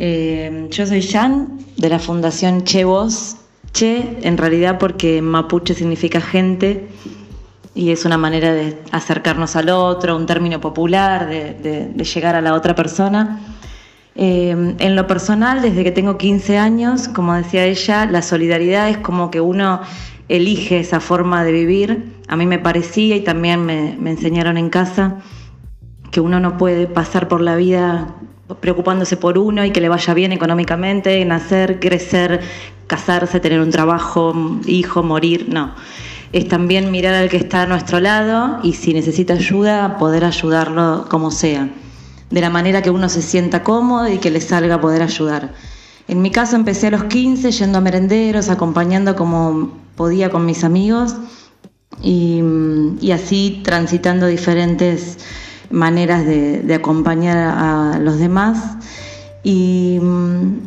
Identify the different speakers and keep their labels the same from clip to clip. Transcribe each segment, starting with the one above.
Speaker 1: Eh, yo soy Jan de la Fundación Che Voz. Che, en realidad porque mapuche significa gente y es una manera de acercarnos al otro, un término popular, de, llegar a la otra persona. Eh, en lo personal, desde que tengo 15 años, como decía ella, la solidaridad es como que uno elige esa forma de vivir. A mí me parecía y también me, me enseñaron en casa que uno no puede pasar por la vida preocupándose por uno y que le vaya bien económicamente, nacer, crecer, casarse, tener un trabajo, hijo, morir, no. Es también mirar al que está a nuestro lado y si necesita ayuda, poder ayudarlo como sea, de la manera que uno se sienta cómodo y que le salga poder ayudar. En mi caso empecé a los 15 yendo a merenderos, acompañando como podía con mis amigos y, y así transitando diferentes maneras de, acompañar a los demás. Y mm,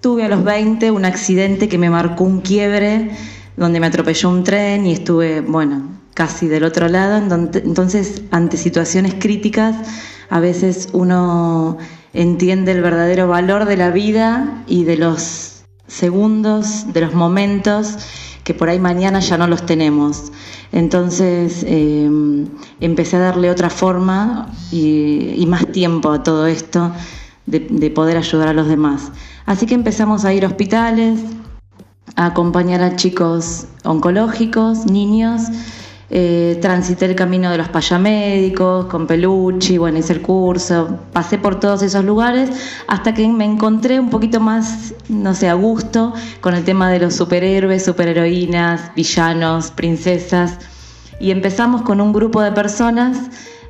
Speaker 1: tuve a los 20 un accidente que me marcó un quiebre donde me atropelló un tren y estuve, bueno, casi del otro lado. Entonces, ante situaciones críticas, a veces uno entiende el verdadero valor de la vida y de los segundos, de los momentos que por ahí mañana ya no los tenemos. Entonces em, empecé a darle otra forma y, más tiempo a todo esto de, de, poder ayudar a los demás. Así que empezamos a ir a hospitales, a acompañar a chicos oncológicos, niños, eh, transité el camino de los payamédicos con Pelucci, bueno, hice el curso, pasé por todos esos lugares hasta que me encontré un poquito más, no sé, a gusto con el tema de los superhéroes, superheroínas, villanos, princesas. Y empezamos con un grupo de personas,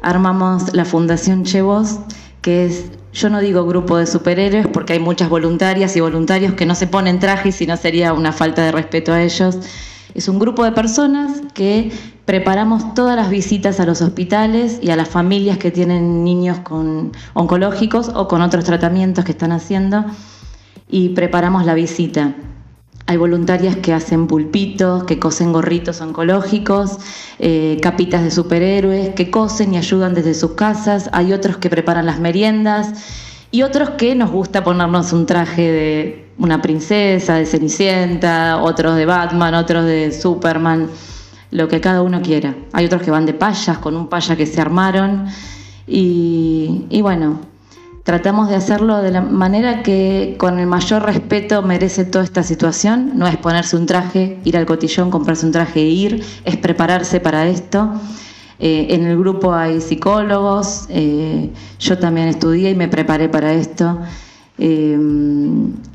Speaker 1: armamos la Fundación Chevos, que es yo no digo grupo de superhéroes porque hay muchas voluntarias y voluntarios que no se ponen trajes y no sería una falta de respeto a ellos. Es un grupo de personas que preparamos todas las visitas a los hospitales y a las familias que tienen niños con oncológicos o con otros tratamientos que están haciendo y preparamos la visita. Hay voluntarias que hacen pulpitos, que cosen gorritos oncológicos, eh, capitas de superhéroes, que cosen y ayudan desde sus casas. Hay otros que preparan las meriendas y otros que nos gusta ponernos un traje de una princesa, de Cenicienta, otros de Batman, otros de Superman lo que cada uno quiera. Hay otros que van de payas, con un paya que se armaron. Y, bueno, tratamos de hacerlo de la manera que con el mayor respeto merece toda esta situación. No es ponerse un traje, ir al cotillón, comprarse un traje e ir, es prepararse para esto. Eh, en el grupo hay psicólogos, eh, yo también estudié y me preparé para esto. Eh,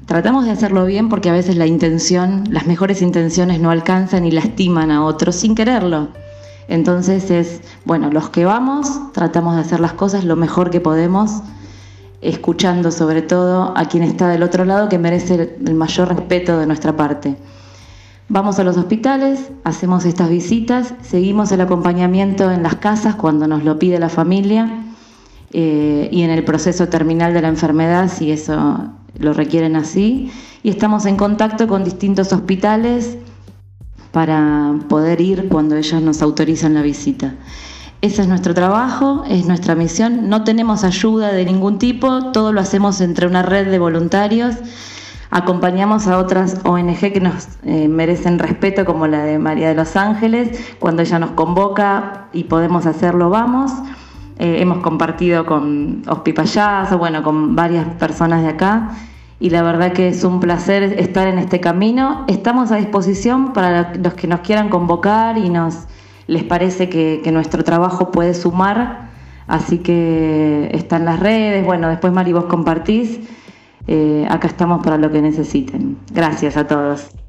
Speaker 1: tratamos de hacerlo bien porque a veces la intención, las mejores intenciones no alcanzan y lastiman a otros sin quererlo. Entonces es, bueno, los que vamos, tratamos de hacer las cosas lo mejor que podemos, escuchando sobre todo a quien está del otro lado que merece el mayor respeto de nuestra parte. Vamos a los hospitales, hacemos estas visitas, seguimos el acompañamiento en las casas cuando nos lo pide la familia eh, y en el proceso terminal de la enfermedad, si eso lo requieren así. Y estamos en contacto con distintos hospitales para poder ir cuando ellos nos autorizan la visita. Ese es nuestro trabajo, es nuestra misión. No tenemos ayuda de ningún tipo, todo lo hacemos entre una red de voluntarios. Acompañamos a otras ONG que nos eh, merecen respeto, como la de María de los Ángeles. Cuando ella nos convoca y podemos hacerlo, vamos. Eh, hemos compartido con Ospi Payaso, bueno, con varias personas de acá y la verdad que es un placer estar en este camino. Estamos a disposición para los que nos quieran convocar y nos les parece que, nuestro trabajo puede sumar, así que están las redes, bueno, después Mari vos compartís, eh, acá estamos para lo que necesiten. Gracias a todos.